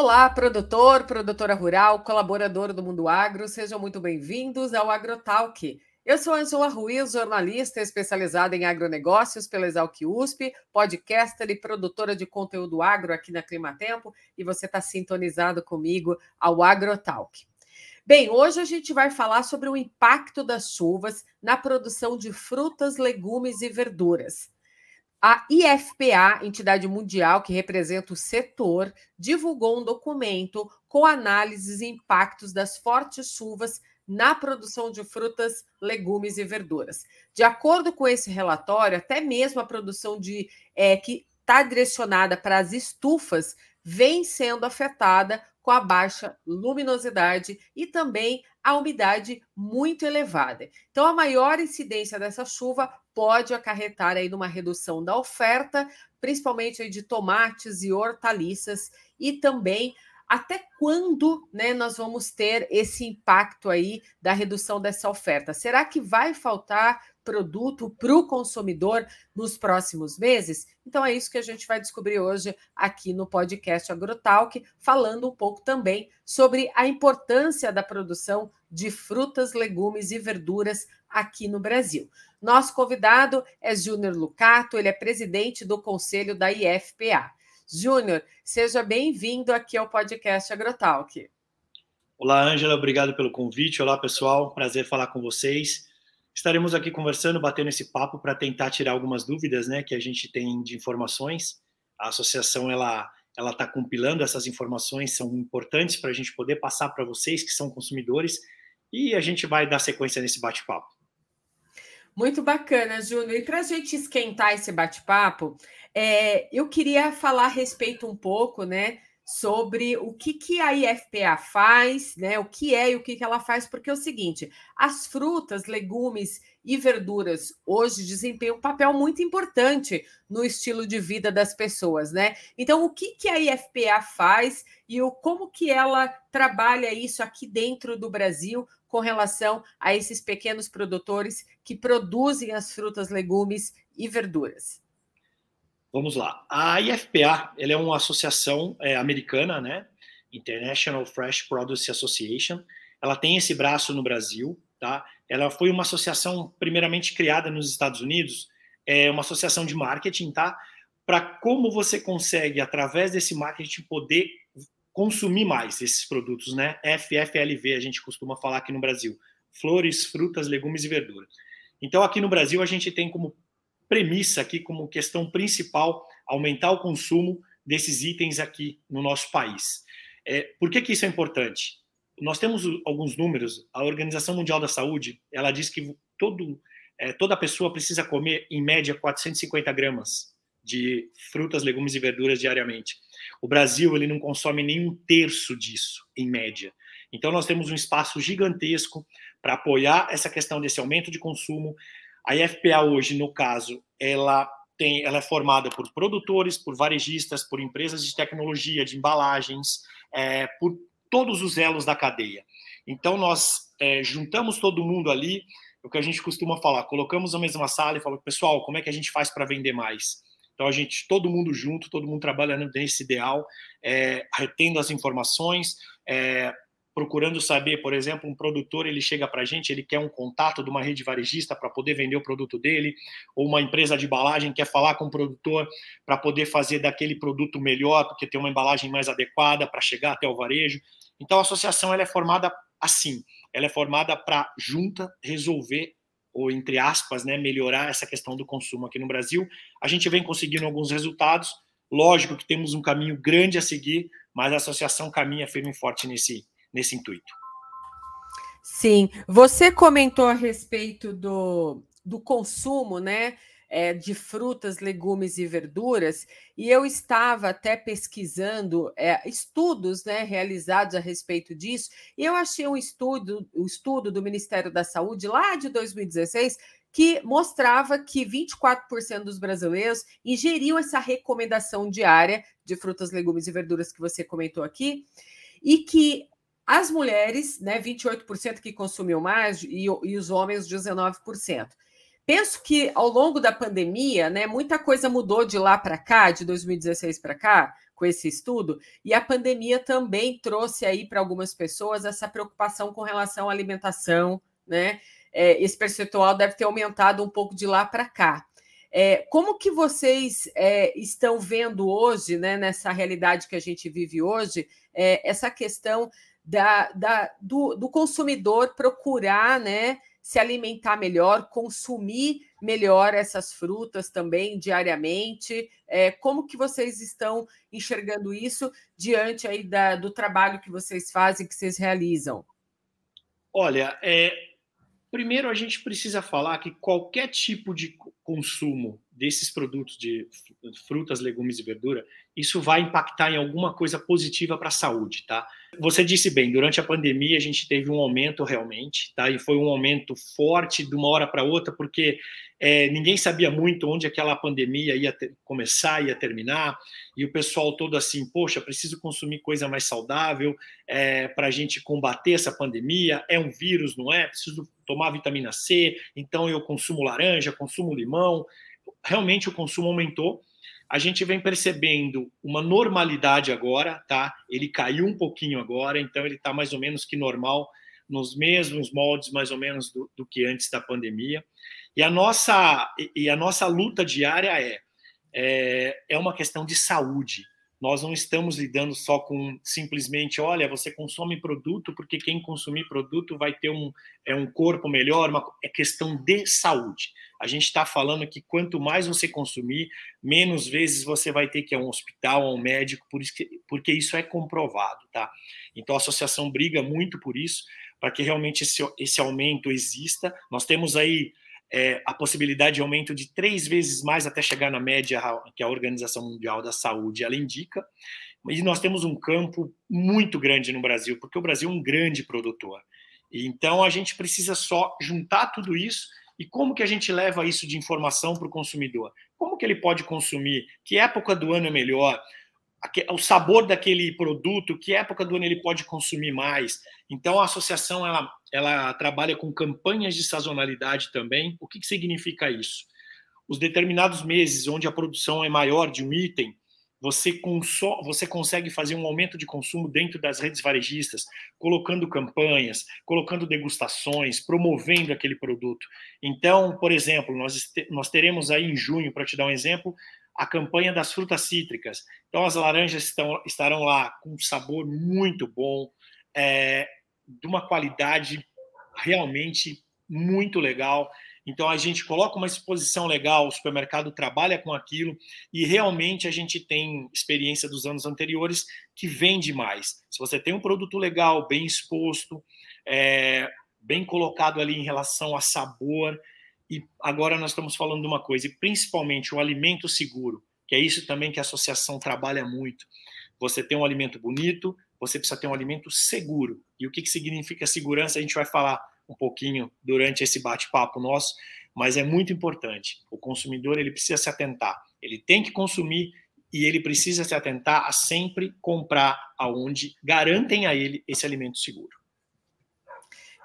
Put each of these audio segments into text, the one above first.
Olá, produtor, produtora rural, colaborador do Mundo Agro, sejam muito bem-vindos ao AgroTalk. Eu sou Angela Ruiz, jornalista especializada em agronegócios pela Exalc USP, podcaster e produtora de conteúdo agro aqui na Climatempo, e você está sintonizado comigo ao AgroTalk. Bem, hoje a gente vai falar sobre o impacto das chuvas na produção de frutas, legumes e verduras. A IFPA, entidade mundial que representa o setor, divulgou um documento com análises e impactos das fortes chuvas na produção de frutas, legumes e verduras. De acordo com esse relatório, até mesmo a produção de é, que está direcionada para as estufas vem sendo afetada com a baixa luminosidade e também a umidade muito elevada. Então, a maior incidência dessa chuva pode acarretar aí numa redução da oferta, principalmente aí de tomates e hortaliças, e também até quando né, nós vamos ter esse impacto aí da redução dessa oferta? Será que vai faltar produto para o consumidor nos próximos meses? Então é isso que a gente vai descobrir hoje aqui no podcast AgroTalk, falando um pouco também sobre a importância da produção de frutas, legumes e verduras aqui no Brasil. Nosso convidado é Júnior Lucato, ele é presidente do conselho da IFPA. Júnior, seja bem-vindo aqui ao podcast AgroTalk. Olá, Ângela, obrigado pelo convite. Olá, pessoal, prazer falar com vocês. Estaremos aqui conversando, batendo esse papo para tentar tirar algumas dúvidas, né, que a gente tem de informações. A associação ela ela está compilando essas informações, são importantes para a gente poder passar para vocês que são consumidores e a gente vai dar sequência nesse bate-papo. Muito bacana, Júnior. E para a gente esquentar esse bate-papo, é, eu queria falar a respeito um pouco, né, sobre o que, que a IFPA faz, né? O que é e o que, que ela faz, porque é o seguinte: as frutas, legumes e verduras hoje desempenham um papel muito importante no estilo de vida das pessoas, né? Então, o que, que a IFPA faz e o, como que ela trabalha isso aqui dentro do Brasil com relação a esses pequenos produtores que produzem as frutas, legumes e verduras? Vamos lá. A IFPA é uma associação é, americana, né? International Fresh Produce Association. Ela tem esse braço no Brasil, tá? Ela foi uma associação primeiramente criada nos Estados Unidos, é uma associação de marketing, tá? Para como você consegue através desse marketing poder consumir mais esses produtos, né? FFLV a gente costuma falar aqui no Brasil: flores, frutas, legumes e verduras. Então aqui no Brasil a gente tem como premissa aqui, como questão principal, aumentar o consumo desses itens aqui no nosso país. É, por que, que isso é importante? Nós temos alguns números. A Organização Mundial da Saúde ela diz que todo, é, toda pessoa precisa comer, em média, 450 gramas de frutas, legumes e verduras diariamente. O Brasil ele não consome nem um terço disso, em média. Então, nós temos um espaço gigantesco para apoiar essa questão desse aumento de consumo, a IFPA hoje, no caso, ela tem, ela é formada por produtores, por varejistas, por empresas de tecnologia, de embalagens, é, por todos os elos da cadeia. Então nós é, juntamos todo mundo ali, o que a gente costuma falar, colocamos na mesma sala e falamos, pessoal, como é que a gente faz para vender mais? Então a gente, todo mundo junto, todo mundo trabalhando nesse ideal, é, retendo as informações, é, procurando saber, por exemplo, um produtor ele chega para a gente, ele quer um contato de uma rede varejista para poder vender o produto dele, ou uma empresa de embalagem quer falar com o produtor para poder fazer daquele produto melhor, porque tem uma embalagem mais adequada para chegar até o varejo. Então a associação ela é formada assim, ela é formada para junta resolver ou entre aspas, né, melhorar essa questão do consumo aqui no Brasil. A gente vem conseguindo alguns resultados. Lógico que temos um caminho grande a seguir, mas a associação caminha firme e forte nesse nesse intuito. Sim, você comentou a respeito do, do consumo, né? É, de frutas, legumes e verduras, e eu estava até pesquisando é, estudos né, realizados a respeito disso, e eu achei um estudo, um estudo do Ministério da Saúde lá de 2016 que mostrava que 24% dos brasileiros ingeriam essa recomendação diária de frutas, legumes e verduras que você comentou aqui, e que as mulheres, né, 28% que consumiu mais e, e os homens 19%. Penso que ao longo da pandemia, né, muita coisa mudou de lá para cá, de 2016 para cá, com esse estudo, e a pandemia também trouxe aí para algumas pessoas essa preocupação com relação à alimentação, né? É, esse percentual deve ter aumentado um pouco de lá para cá. É, como que vocês é, estão vendo hoje, né, nessa realidade que a gente vive hoje, é, essa questão da, da do, do, consumidor procurar né, se alimentar melhor, consumir melhor essas frutas também diariamente? É, como que vocês estão enxergando isso diante aí da, do trabalho que vocês fazem, que vocês realizam? Olha, é, primeiro a gente precisa falar que qualquer tipo de consumo desses produtos de frutas, legumes e verdura, isso vai impactar em alguma coisa positiva para a saúde, tá? Você disse bem, durante a pandemia a gente teve um aumento realmente, tá? E foi um aumento forte de uma hora para outra, porque é, ninguém sabia muito onde aquela pandemia ia ter, começar, ia terminar, e o pessoal todo assim, poxa, preciso consumir coisa mais saudável é, para a gente combater essa pandemia. É um vírus, não é? Preciso tomar vitamina C, então eu consumo laranja, consumo limão realmente o consumo aumentou. A gente vem percebendo uma normalidade agora, tá? Ele caiu um pouquinho agora, então ele está mais ou menos que normal, nos mesmos moldes mais ou menos do, do, que antes da pandemia. E a nossa e a nossa luta diária é é, é uma questão de saúde. Nós não estamos lidando só com simplesmente, olha, você consome produto porque quem consumir produto vai ter um, é um corpo melhor, uma, é questão de saúde. A gente está falando que quanto mais você consumir, menos vezes você vai ter que ir a um hospital, a um médico, por isso que, porque isso é comprovado, tá? Então a associação briga muito por isso, para que realmente esse, esse aumento exista. Nós temos aí é, a possibilidade de aumento de três vezes mais até chegar na média que a Organização Mundial da Saúde ela indica. E nós temos um campo muito grande no Brasil, porque o Brasil é um grande produtor. Então a gente precisa só juntar tudo isso e como que a gente leva isso de informação para o consumidor? Como que ele pode consumir? Que época do ano é melhor? o sabor daquele produto, que época do ano ele pode consumir mais. Então a associação ela, ela trabalha com campanhas de sazonalidade também. O que, que significa isso? Os determinados meses onde a produção é maior de um item, você, você consegue fazer um aumento de consumo dentro das redes varejistas, colocando campanhas, colocando degustações, promovendo aquele produto. Então, por exemplo, nós, nós teremos aí em junho, para te dar um exemplo, a campanha das frutas cítricas. Então, as laranjas estão, estarão lá com um sabor muito bom, é, de uma qualidade realmente muito legal. Então, a gente coloca uma exposição legal, o supermercado trabalha com aquilo e realmente a gente tem experiência dos anos anteriores que vende mais. Se você tem um produto legal, bem exposto, é, bem colocado ali em relação a sabor, e agora nós estamos falando de uma coisa, e principalmente o alimento seguro, que é isso também que a associação trabalha muito. Você tem um alimento bonito, você precisa ter um alimento seguro. E o que, que significa segurança? A gente vai falar um pouquinho durante esse bate-papo nosso, mas é muito importante. O consumidor ele precisa se atentar. Ele tem que consumir e ele precisa se atentar a sempre comprar aonde garantem a ele esse alimento seguro.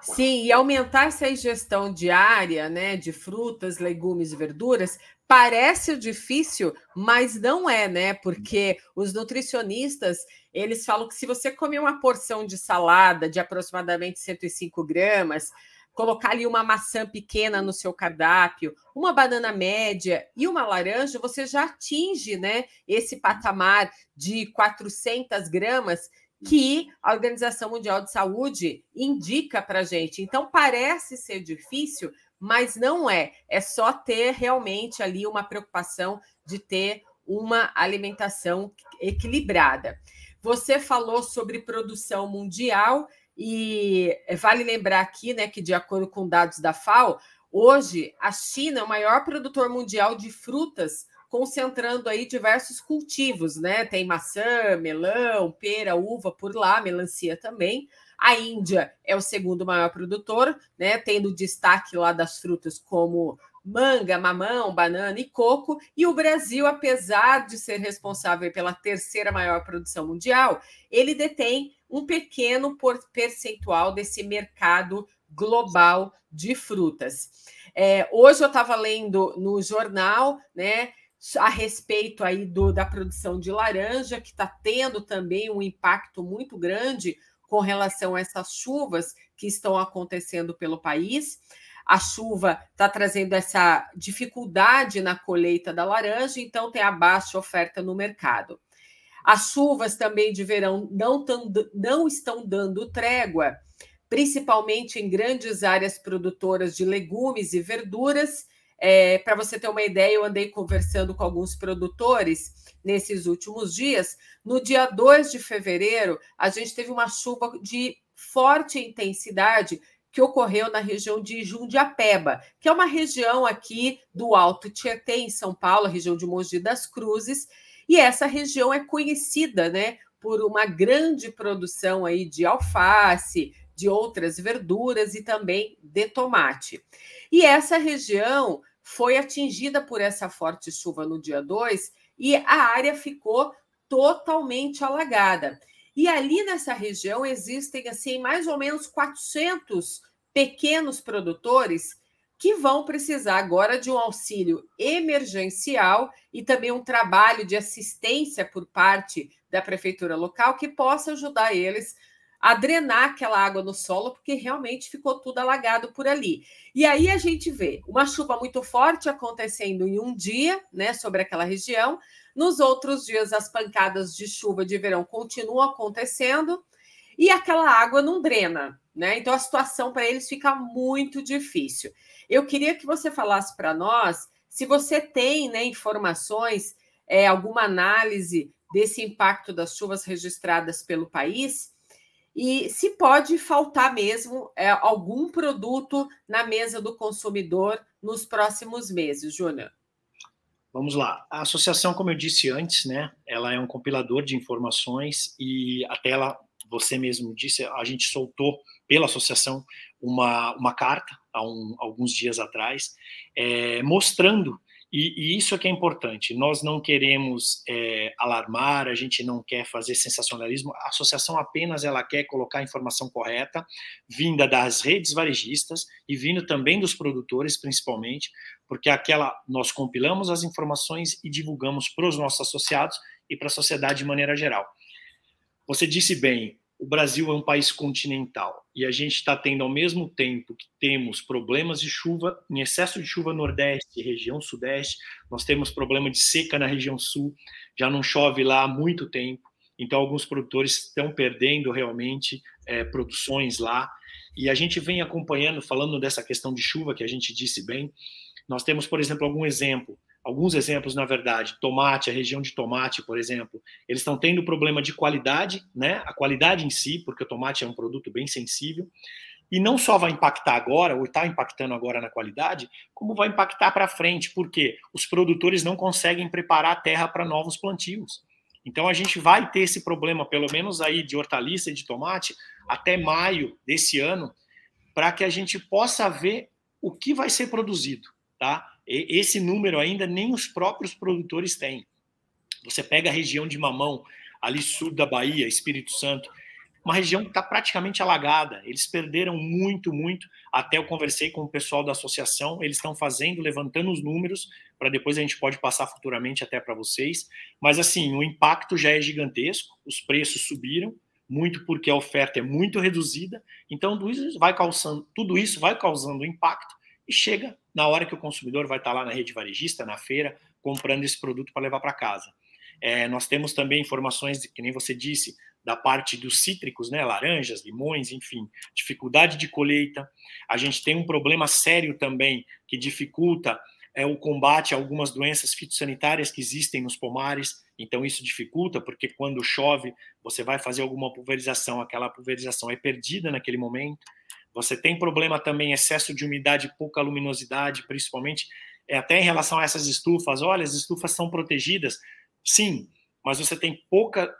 Sim, e aumentar essa ingestão diária, né, de frutas, legumes e verduras, parece difícil, mas não é, né? Porque os nutricionistas, eles falam que se você comer uma porção de salada de aproximadamente 105 gramas, colocar ali uma maçã pequena no seu cardápio, uma banana média e uma laranja, você já atinge, né, esse patamar de 400 gramas que a Organização Mundial de Saúde indica para a gente. Então, parece ser difícil, mas não é. É só ter realmente ali uma preocupação de ter uma alimentação equilibrada. Você falou sobre produção mundial e vale lembrar aqui, né, que de acordo com dados da FAO, hoje a China é o maior produtor mundial de frutas concentrando aí diversos cultivos, né? Tem maçã, melão, pera, uva por lá, melancia também. A Índia é o segundo maior produtor, né? Tendo destaque lá das frutas como manga, mamão, banana e coco. E o Brasil, apesar de ser responsável pela terceira maior produção mundial, ele detém um pequeno percentual desse mercado global de frutas. É, hoje eu estava lendo no jornal, né, a respeito aí do, da produção de laranja, que está tendo também um impacto muito grande com relação a essas chuvas que estão acontecendo pelo país. A chuva está trazendo essa dificuldade na colheita da laranja, então tem a baixa oferta no mercado. As chuvas também de verão não, tão, não estão dando trégua, principalmente em grandes áreas produtoras de legumes e verduras. É, Para você ter uma ideia, eu andei conversando com alguns produtores nesses últimos dias. No dia 2 de fevereiro, a gente teve uma chuva de forte intensidade que ocorreu na região de Jundiapeba, que é uma região aqui do Alto Tietê, em São Paulo, região de Mogi das Cruzes, e essa região é conhecida, né, por uma grande produção aí de alface, de outras verduras e também de tomate. E essa região foi atingida por essa forte chuva no dia 2 e a área ficou totalmente alagada. E ali nessa região existem assim mais ou menos 400 pequenos produtores que vão precisar agora de um auxílio emergencial e também um trabalho de assistência por parte da prefeitura local que possa ajudar eles a drenar aquela água no solo, porque realmente ficou tudo alagado por ali. E aí a gente vê uma chuva muito forte acontecendo em um dia, né, sobre aquela região. Nos outros dias, as pancadas de chuva de verão continuam acontecendo e aquela água não drena, né? Então a situação para eles fica muito difícil. Eu queria que você falasse para nós se você tem né, informações, é, alguma análise desse impacto das chuvas registradas pelo país e se pode faltar mesmo é, algum produto na mesa do consumidor nos próximos meses, Júnior. Vamos lá. A associação, como eu disse antes, né, ela é um compilador de informações e até ela, você mesmo disse, a gente soltou pela associação uma, uma carta há um, alguns dias atrás, é, mostrando e, e, isso é que é importante. Nós não queremos é, alarmar, a gente não quer fazer sensacionalismo. A associação apenas ela quer colocar a informação correta, vinda das redes varejistas e vindo também dos produtores, principalmente, porque aquela nós compilamos as informações e divulgamos para os nossos associados e para a sociedade de maneira geral. Você disse bem, o Brasil é um país continental e a gente está tendo, ao mesmo tempo que temos problemas de chuva, em excesso de chuva nordeste, região sudeste, nós temos problema de seca na região sul, já não chove lá há muito tempo, então alguns produtores estão perdendo realmente é, produções lá. E a gente vem acompanhando, falando dessa questão de chuva que a gente disse bem, nós temos, por exemplo, algum exemplo alguns exemplos, na verdade, tomate, a região de tomate, por exemplo, eles estão tendo problema de qualidade, né? A qualidade em si, porque o tomate é um produto bem sensível, e não só vai impactar agora, ou está impactando agora na qualidade, como vai impactar para frente, porque os produtores não conseguem preparar a terra para novos plantios. Então a gente vai ter esse problema, pelo menos aí de hortaliça e de tomate, até maio desse ano, para que a gente possa ver o que vai ser produzido, tá? Esse número ainda nem os próprios produtores têm. Você pega a região de Mamão, ali sul da Bahia, Espírito Santo, uma região que está praticamente alagada. Eles perderam muito, muito. Até eu conversei com o pessoal da associação, eles estão fazendo, levantando os números, para depois a gente pode passar futuramente até para vocês. Mas assim, o impacto já é gigantesco, os preços subiram, muito porque a oferta é muito reduzida, então tudo isso vai causando, tudo isso vai causando impacto e chega na hora que o consumidor vai estar lá na rede varejista, na feira, comprando esse produto para levar para casa. É, nós temos também informações, que nem você disse, da parte dos cítricos, né, laranjas, limões, enfim, dificuldade de colheita. A gente tem um problema sério também que dificulta é, o combate a algumas doenças fitossanitárias que existem nos pomares. Então isso dificulta, porque quando chove, você vai fazer alguma pulverização, aquela pulverização é perdida naquele momento. Você tem problema também, excesso de umidade, pouca luminosidade, principalmente é, até em relação a essas estufas. Olha, as estufas são protegidas. Sim, mas você tem pouca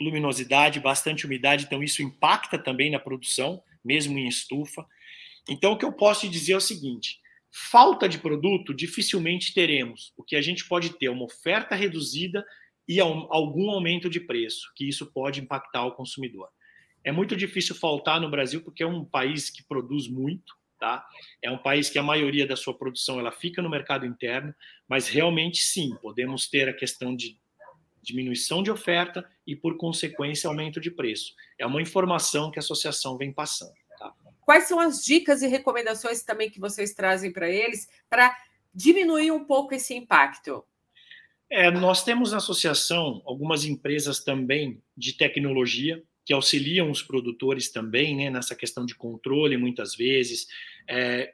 luminosidade, bastante umidade, então isso impacta também na produção, mesmo em estufa. Então, o que eu posso te dizer é o seguinte: falta de produto dificilmente teremos. O que a gente pode ter é uma oferta reduzida e algum aumento de preço, que isso pode impactar o consumidor. É muito difícil faltar no Brasil porque é um país que produz muito, tá? É um país que a maioria da sua produção ela fica no mercado interno, mas realmente sim, podemos ter a questão de diminuição de oferta e, por consequência, aumento de preço. É uma informação que a associação vem passando. Tá? Quais são as dicas e recomendações também que vocês trazem para eles para diminuir um pouco esse impacto? É, nós temos na associação algumas empresas também de tecnologia que auxiliam os produtores também né, nessa questão de controle, muitas vezes. É,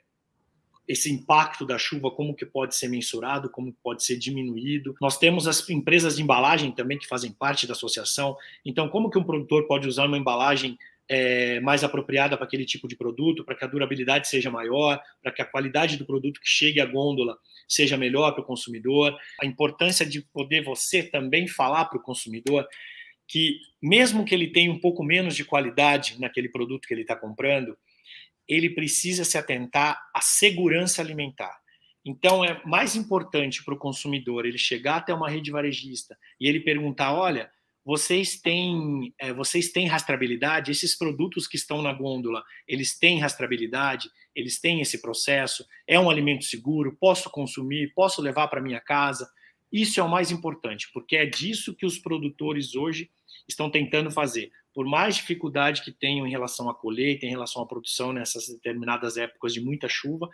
esse impacto da chuva, como que pode ser mensurado, como pode ser diminuído. Nós temos as empresas de embalagem também que fazem parte da associação. Então, como que um produtor pode usar uma embalagem é, mais apropriada para aquele tipo de produto, para que a durabilidade seja maior, para que a qualidade do produto que chegue à gôndola seja melhor para o consumidor. A importância de poder você também falar para o consumidor que, mesmo que ele tenha um pouco menos de qualidade naquele produto que ele está comprando, ele precisa se atentar à segurança alimentar. Então, é mais importante para o consumidor ele chegar até uma rede varejista e ele perguntar: olha, vocês têm, é, vocês têm rastreabilidade? Esses produtos que estão na gôndola, eles têm rastreabilidade? Eles têm esse processo? É um alimento seguro? Posso consumir? Posso levar para minha casa? Isso é o mais importante, porque é disso que os produtores hoje estão tentando fazer. Por mais dificuldade que tenham em relação à colheita, em relação à produção nessas determinadas épocas de muita chuva,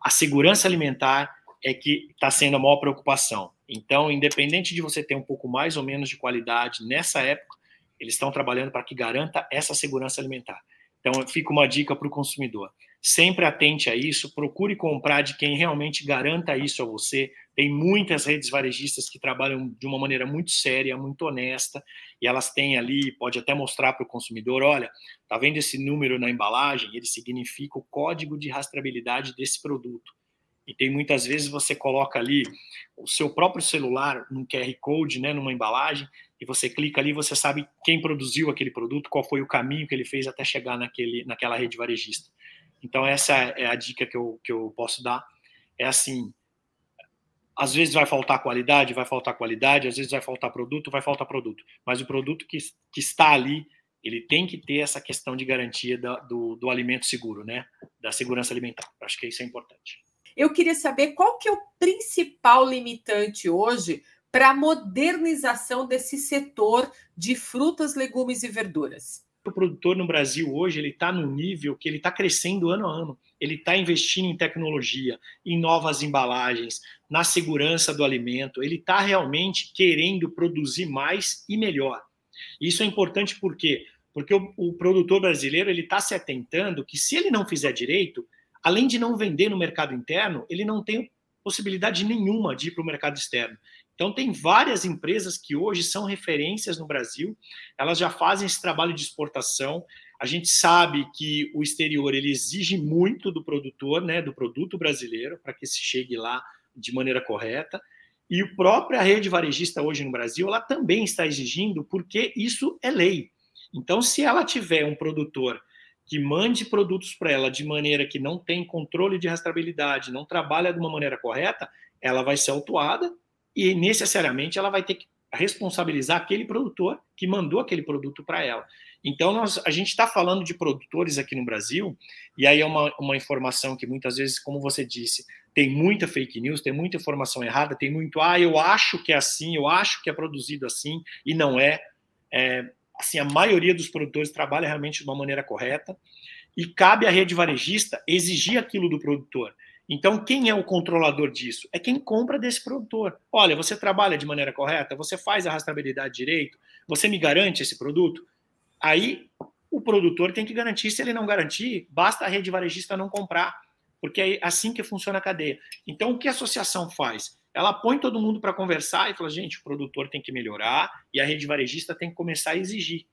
a segurança alimentar é que está sendo a maior preocupação. Então, independente de você ter um pouco mais ou menos de qualidade nessa época, eles estão trabalhando para que garanta essa segurança alimentar. Então, fica uma dica para o consumidor. Sempre atente a isso, procure comprar de quem realmente garanta isso a você. Tem muitas redes varejistas que trabalham de uma maneira muito séria, muito honesta, e elas têm ali, pode até mostrar para o consumidor, olha, tá vendo esse número na embalagem? Ele significa o código de rastreabilidade desse produto. E tem muitas vezes você coloca ali o seu próprio celular num QR Code, né, numa embalagem, e você clica ali, você sabe quem produziu aquele produto, qual foi o caminho que ele fez até chegar naquele, naquela rede varejista. Então essa é a dica que eu, que eu posso dar. É assim, às vezes vai faltar qualidade, vai faltar qualidade, às vezes vai faltar produto, vai faltar produto. Mas o produto que, que está ali, ele tem que ter essa questão de garantia da, do, do alimento seguro, né? Da segurança alimentar. Acho que isso é importante. Eu queria saber qual que é o principal limitante hoje para a modernização desse setor de frutas, legumes e verduras. O produtor no Brasil hoje ele está no nível que ele está crescendo ano a ano. Ele está investindo em tecnologia, em novas embalagens, na segurança do alimento. Ele está realmente querendo produzir mais e melhor. Isso é importante por quê? Porque o, o produtor brasileiro ele está se atentando que se ele não fizer direito, além de não vender no mercado interno, ele não tem possibilidade nenhuma de ir para o mercado externo. Então, tem várias empresas que hoje são referências no Brasil, elas já fazem esse trabalho de exportação. A gente sabe que o exterior ele exige muito do produtor, né, do produto brasileiro, para que se chegue lá de maneira correta. E a própria rede varejista hoje no Brasil, ela também está exigindo, porque isso é lei. Então, se ela tiver um produtor que mande produtos para ela de maneira que não tem controle de rastreabilidade, não trabalha de uma maneira correta, ela vai ser autuada e necessariamente ela vai ter que responsabilizar aquele produtor que mandou aquele produto para ela. Então, nós, a gente está falando de produtores aqui no Brasil, e aí é uma, uma informação que muitas vezes, como você disse, tem muita fake news, tem muita informação errada, tem muito, ah, eu acho que é assim, eu acho que é produzido assim, e não é. é assim, a maioria dos produtores trabalha realmente de uma maneira correta e cabe à rede varejista exigir aquilo do produtor. Então, quem é o controlador disso? É quem compra desse produtor. Olha, você trabalha de maneira correta, você faz a rastreabilidade direito, você me garante esse produto? Aí o produtor tem que garantir. Se ele não garantir, basta a rede varejista não comprar, porque é assim que funciona a cadeia. Então, o que a associação faz? ela põe todo mundo para conversar e fala: gente, o produtor tem que melhorar e a rede varejista tem que começar a exigir.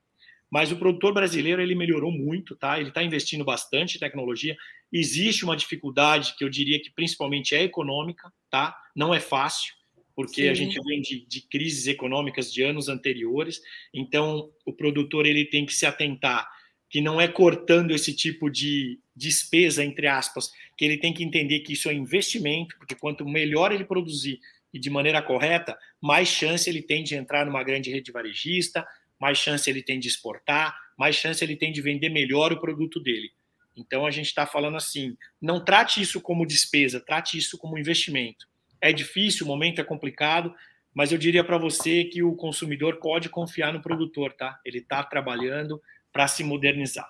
Mas o produtor brasileiro ele melhorou muito, tá? Ele está investindo bastante em tecnologia. Existe uma dificuldade que eu diria que principalmente é econômica, tá? Não é fácil, porque Sim. a gente vem de, de crises econômicas de anos anteriores. Então, o produtor ele tem que se atentar que não é cortando esse tipo de despesa, entre aspas, que ele tem que entender que isso é investimento, porque quanto melhor ele produzir e de maneira correta, mais chance ele tem de entrar numa grande rede varejista, mais chance ele tem de exportar, mais chance ele tem de vender melhor o produto dele. Então a gente está falando assim: não trate isso como despesa, trate isso como investimento. É difícil, o momento é complicado, mas eu diria para você que o consumidor pode confiar no produtor, tá? Ele está trabalhando para se modernizar.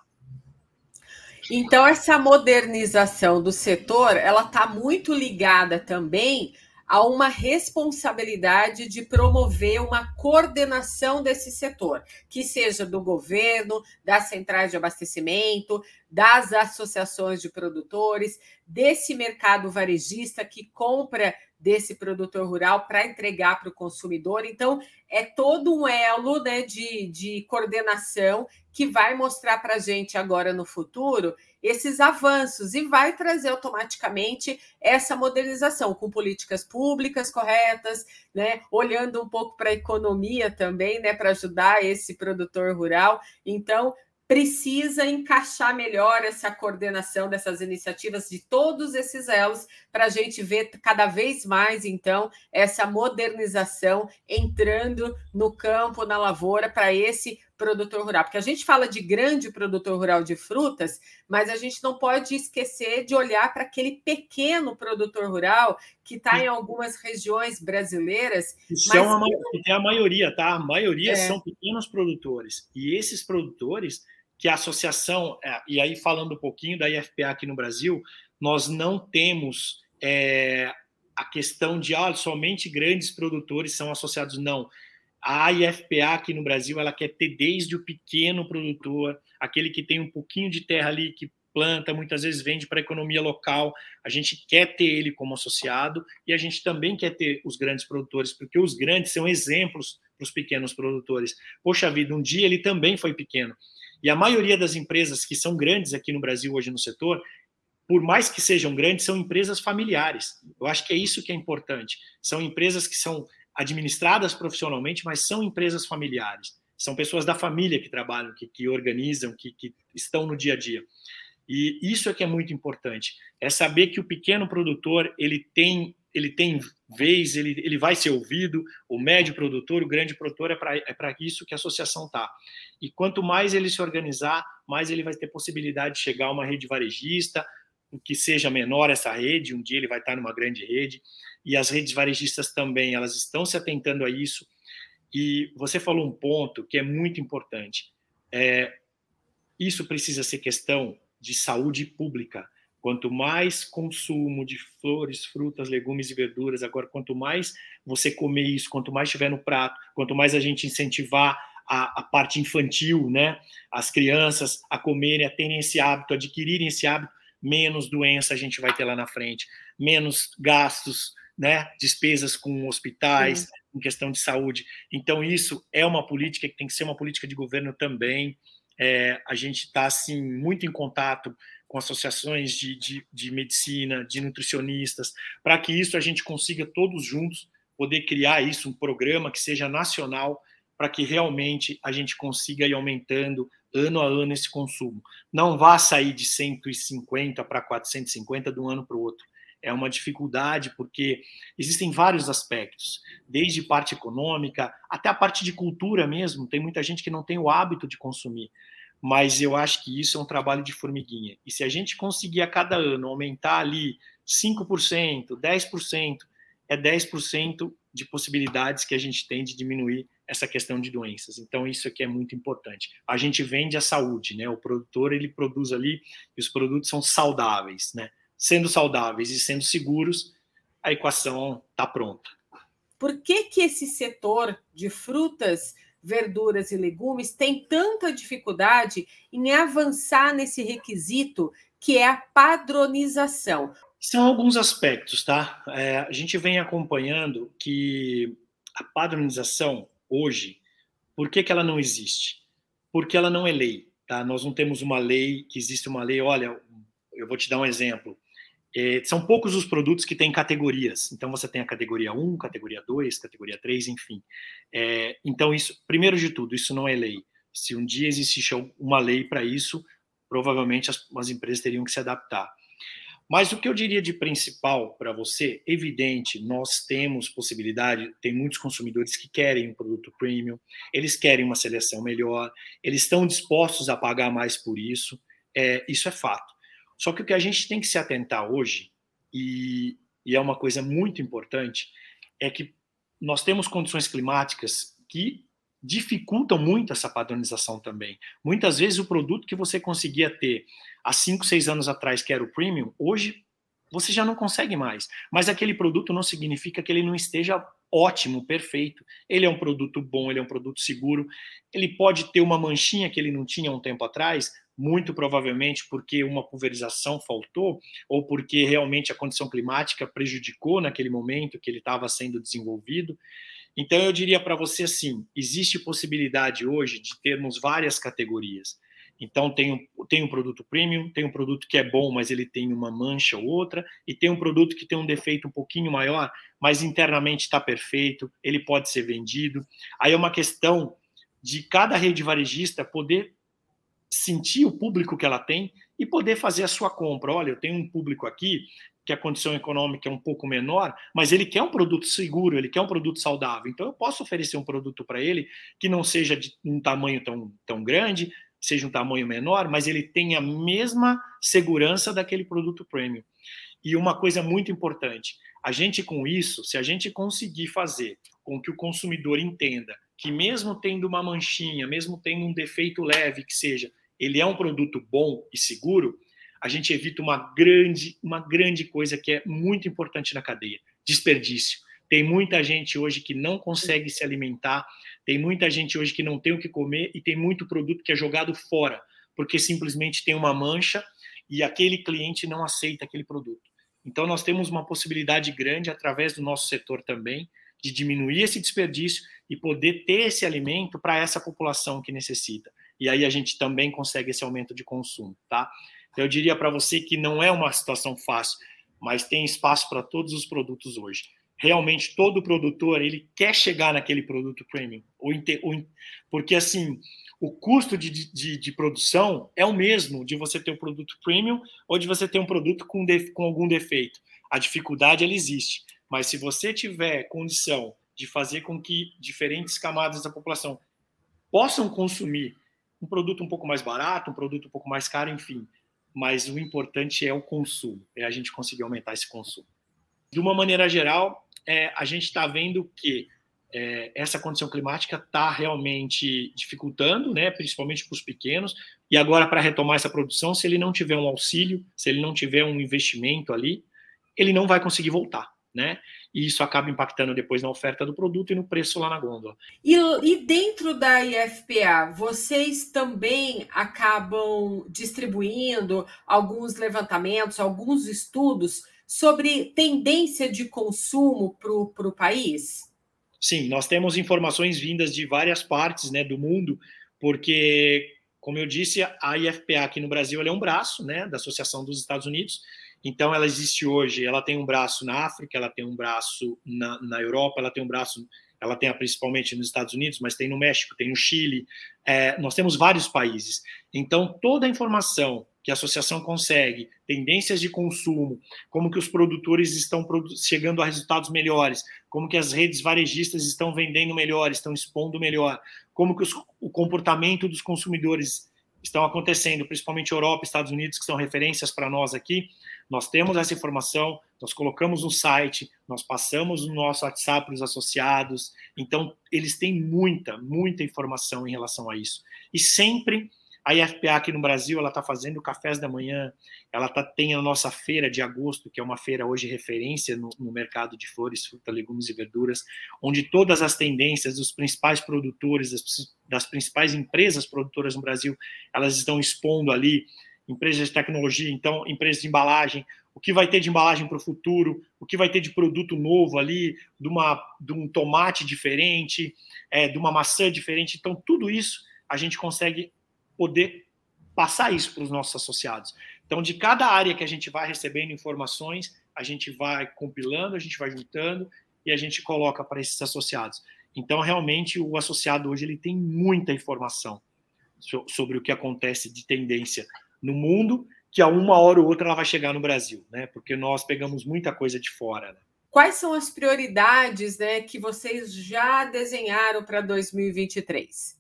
Então essa modernização do setor, ela está muito ligada também a uma responsabilidade de promover uma coordenação desse setor, que seja do governo, das centrais de abastecimento, das associações de produtores, desse mercado varejista que compra desse produtor rural para entregar para o consumidor. Então, é todo um elo né, de, de coordenação que vai mostrar para a gente agora no futuro esses avanços e vai trazer automaticamente essa modernização com políticas públicas corretas, né, olhando um pouco para a economia também, né, para ajudar esse produtor rural. Então, precisa encaixar melhor essa coordenação dessas iniciativas de todos esses elos para a gente ver cada vez mais, então, essa modernização entrando no campo, na lavoura, para esse produtor rural. Porque a gente fala de grande produtor rural de frutas, mas a gente não pode esquecer de olhar para aquele pequeno produtor rural que está em algumas regiões brasileiras. Isso é uma, é a maioria, tá? A maioria é. são pequenos produtores. E esses produtores que a associação, é, e aí falando um pouquinho da IFPA aqui no Brasil, nós não temos é, a questão de ah, somente grandes produtores são associados, não. A IFPA aqui no Brasil, ela quer ter desde o pequeno produtor, aquele que tem um pouquinho de terra ali, que planta, muitas vezes vende para a economia local. A gente quer ter ele como associado e a gente também quer ter os grandes produtores, porque os grandes são exemplos para os pequenos produtores. Poxa vida, um dia ele também foi pequeno. E a maioria das empresas que são grandes aqui no Brasil hoje no setor, por mais que sejam grandes, são empresas familiares. Eu acho que é isso que é importante. São empresas que são administradas profissionalmente, mas são empresas familiares. São pessoas da família que trabalham, que, que organizam, que, que estão no dia a dia. E isso é que é muito importante. É saber que o pequeno produtor ele tem ele tem vez, ele, ele vai ser ouvido, o médio produtor, o grande produtor, é para é isso que a associação está. E quanto mais ele se organizar, mais ele vai ter possibilidade de chegar a uma rede varejista, que seja menor essa rede, um dia ele vai estar numa grande rede, e as redes varejistas também, elas estão se atentando a isso. E você falou um ponto que é muito importante. É, isso precisa ser questão de saúde pública. Quanto mais consumo de flores, frutas, legumes e verduras, agora, quanto mais você comer isso, quanto mais tiver no prato, quanto mais a gente incentivar a, a parte infantil, né, as crianças a comerem, a terem esse hábito, adquirirem esse hábito, menos doença a gente vai ter lá na frente, menos gastos, né, despesas com hospitais, em questão de saúde. Então, isso é uma política que tem que ser uma política de governo também. É, a gente está, assim, muito em contato com associações de, de, de medicina, de nutricionistas, para que isso a gente consiga todos juntos poder criar isso, um programa que seja nacional, para que realmente a gente consiga ir aumentando ano a ano esse consumo. Não vá sair de 150 para 450 de um ano para o outro. É uma dificuldade porque existem vários aspectos, desde parte econômica até a parte de cultura mesmo. Tem muita gente que não tem o hábito de consumir mas eu acho que isso é um trabalho de formiguinha. E se a gente conseguir a cada ano aumentar ali 5%, 10%, é 10% de possibilidades que a gente tem de diminuir essa questão de doenças. Então isso aqui é muito importante. A gente vende a saúde, né? O produtor ele produz ali e os produtos são saudáveis, né? Sendo saudáveis e sendo seguros, a equação está pronta. Por que que esse setor de frutas verduras e legumes tem tanta dificuldade em avançar nesse requisito que é a padronização? São alguns aspectos, tá? É, a gente vem acompanhando que a padronização hoje, por que, que ela não existe? Porque ela não é lei, tá? Nós não temos uma lei, que existe uma lei, olha, eu vou te dar um exemplo. É, são poucos os produtos que têm categorias. Então, você tem a categoria 1, categoria 2, categoria 3, enfim. É, então, isso, primeiro de tudo, isso não é lei. Se um dia existisse uma lei para isso, provavelmente as, as, empresas teriam que se adaptar. Mas o que eu diria de principal para você, evidente, nós temos possibilidade, tem muitos consumidores que querem um produto premium, eles querem uma seleção melhor, eles estão dispostos a pagar mais por isso. É, isso é fato. Só que o que a gente tem que se atentar hoje, e, e é uma coisa muito importante, é que nós temos condições climáticas que dificultam muito essa padronização também. Muitas vezes o produto que você conseguia ter há 5, 6 anos atrás, que era o premium, hoje você já não consegue mais. Mas aquele produto não significa que ele não esteja ótimo, perfeito. Ele é um produto bom, ele é um produto seguro. Ele pode ter uma manchinha que ele não tinha um tempo atrás, muito provavelmente porque uma pulverização faltou ou porque realmente a condição climática prejudicou naquele momento que ele estava sendo desenvolvido. Então eu diria para você assim, existe possibilidade hoje de termos várias categorias. Então tem um, tem um produto premium, tem um produto que é bom, mas ele tem uma mancha ou outra, e tem um produto que tem um defeito um pouquinho maior, mas internamente está perfeito, ele pode ser vendido. Aí é uma questão de cada rede varejista poder sentir o público que ela tem e poder fazer a sua compra. Olha, eu tenho um público aqui que a condição econômica é um pouco menor, mas ele quer um produto seguro, ele quer um produto saudável. Então eu posso oferecer um produto para ele que não seja de um tamanho tão, tão grande, seja um tamanho menor, mas ele tem a mesma segurança daquele produto premium. E uma coisa muito importante, a gente com isso, se a gente conseguir fazer com que o consumidor entenda que mesmo tendo uma manchinha, mesmo tendo um defeito leve que seja, ele é um produto bom e seguro, a gente evita uma grande, uma grande coisa que é muito importante na cadeia: desperdício. Tem muita gente hoje que não consegue se alimentar, tem muita gente hoje que não tem o que comer e tem muito produto que é jogado fora, porque simplesmente tem uma mancha e aquele cliente não aceita aquele produto. Então, nós temos uma possibilidade grande, através do nosso setor também, de diminuir esse desperdício e poder ter esse alimento para essa população que necessita. E aí a gente também consegue esse aumento de consumo, tá? Então, eu diria para você que não é uma situação fácil, mas tem espaço para todos os produtos hoje realmente todo produtor ele quer chegar naquele produto premium, porque assim o custo de, de, de, produção é o mesmo de você ter um produto premium ou de você ter um produto com, def, com algum defeito. A dificuldade ela existe, mas se você tiver condição de fazer com que diferentes camadas da população possam consumir um produto um pouco mais barato, um produto um pouco mais caro, enfim, mas o importante é o consumo, é a gente conseguir aumentar esse consumo. De uma maneira geral, é, a gente está vendo que é, essa condição climática está realmente dificultando, né, principalmente para os pequenos. E agora, para retomar essa produção, se ele não tiver um auxílio, se ele não tiver um investimento ali, ele não vai conseguir voltar. Né? E isso acaba impactando depois na oferta do produto e no preço lá na gôndola. E, e dentro da IFPA, vocês também acabam distribuindo alguns levantamentos, alguns estudos sobre tendência de consumo para o país? Sim, nós temos informações vindas de várias partes né, do mundo, porque, como eu disse, a IFPA aqui no Brasil é um braço né, da Associação dos Estados Unidos, então ela existe hoje, ela tem um braço na África, ela tem um braço na, na Europa, ela tem um braço, ela tem principalmente nos Estados Unidos, mas tem no México, tem no Chile, é, nós temos vários países. Então toda a informação que a associação consegue, tendências de consumo, como que os produtores estão chegando a resultados melhores, como que as redes varejistas estão vendendo melhor, estão expondo melhor, como que os, o comportamento dos consumidores estão acontecendo, principalmente Europa, Estados Unidos, que são referências para nós aqui. Nós temos essa informação, nós colocamos no site, nós passamos no nosso WhatsApp para os associados. Então, eles têm muita, muita informação em relação a isso. E sempre a IFPA aqui no Brasil, ela está fazendo cafés da manhã, ela tá, tem a nossa feira de agosto, que é uma feira hoje referência no, no mercado de flores, frutas, legumes e verduras, onde todas as tendências dos principais produtores, das, das principais empresas produtoras no Brasil, elas estão expondo ali, empresas de tecnologia, então, empresas de embalagem, o que vai ter de embalagem para o futuro, o que vai ter de produto novo ali, de, uma, de um tomate diferente, é, de uma maçã diferente. Então, tudo isso a gente consegue poder passar isso para os nossos associados. Então, de cada área que a gente vai recebendo informações, a gente vai compilando, a gente vai juntando e a gente coloca para esses associados. Então, realmente, o associado hoje ele tem muita informação sobre o que acontece de tendência no mundo, que a uma hora ou outra ela vai chegar no Brasil, né? Porque nós pegamos muita coisa de fora. Né? Quais são as prioridades né, que vocês já desenharam para 2023?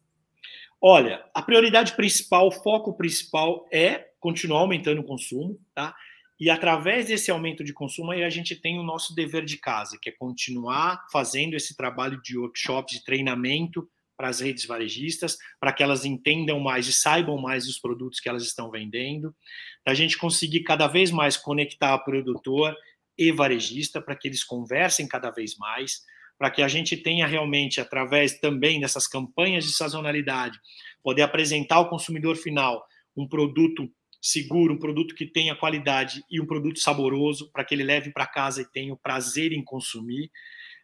Olha, a prioridade principal, o foco principal é continuar aumentando o consumo, tá? E através desse aumento de consumo, aí a gente tem o nosso dever de casa, que é continuar fazendo esse trabalho de workshops, de treinamento para as redes varejistas, para que elas entendam mais e saibam mais dos produtos que elas estão vendendo, a gente conseguir cada vez mais conectar produtor e varejista para que eles conversem cada vez mais, para que a gente tenha realmente, através também dessas campanhas de sazonalidade, poder apresentar ao consumidor final um produto seguro, um produto que tenha qualidade e um produto saboroso para que ele leve para casa e tenha o prazer em consumir.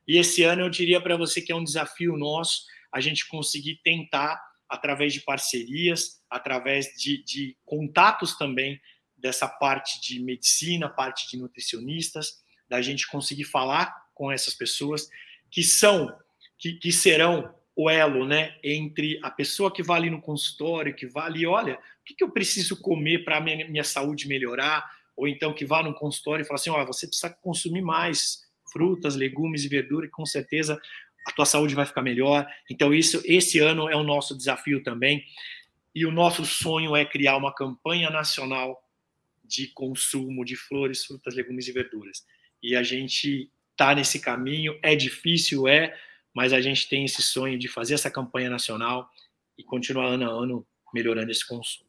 E esse ano eu diria para você que é um desafio nosso a gente conseguir tentar, através de parcerias, através de, de contatos também dessa parte de medicina, parte de nutricionistas, da gente conseguir falar com essas pessoas que são, que, que serão o elo, né, entre a pessoa que vai ali no consultório, que vai ali, olha, o que, que eu preciso comer para minha, minha saúde melhorar, ou então que vá no consultório e fala assim, olha, você precisa consumir mais frutas, legumes e verdura, e com certeza a tua saúde vai ficar melhor. Então isso, esse ano é o nosso desafio também, e o nosso sonho é criar uma campanha nacional de consumo de flores, frutas, legumes e verduras. E a gente está nesse caminho, é difícil, é, mas a gente tem esse sonho de fazer essa campanha nacional e continuar ano a ano melhorando esse consumo.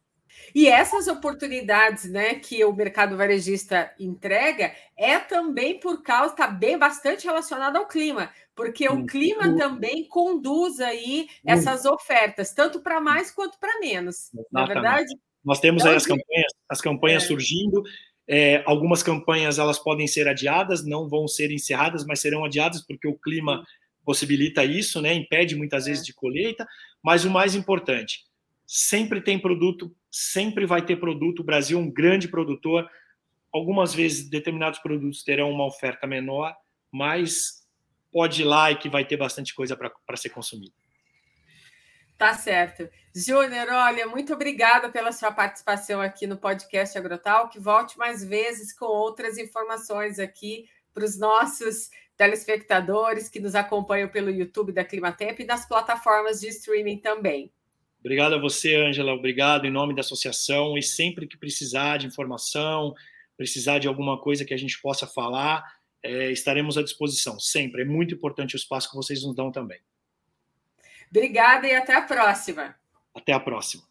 E essas oportunidades né, que o mercado varejista entrega é também por causa, está bem bastante relacionado ao clima, porque o clima também conduz aí essas ofertas, tanto para mais quanto para menos. Exatamente. Na verdade. Nós temos aí as campanhas, as campanhas é. surgindo. É, algumas campanhas elas podem ser adiadas, não vão ser encerradas, mas serão adiadas porque o clima possibilita isso, né? Impede muitas vezes é. de colheita, mas o mais importante, sempre tem produto, sempre vai ter produto. O Brasil é um grande produtor. Algumas vezes determinados produtos terão uma oferta menor, mas pode ir lá e que vai ter bastante coisa para ser consumida. Tá certo. Júnior, olha, muito obrigada pela sua participação aqui no podcast Agrotal, que volte mais vezes com outras informações aqui para os nossos telespectadores que nos acompanham pelo YouTube da Climatempo e nas plataformas de streaming também. Obrigado a você, Ângela. Obrigado em nome da associação. E sempre que precisar de informação, precisar de alguma coisa que a gente possa falar, é, estaremos à disposição. Sempre. É muito importante o espaço que vocês nos dão também. Obrigada e até a próxima. Até a próxima.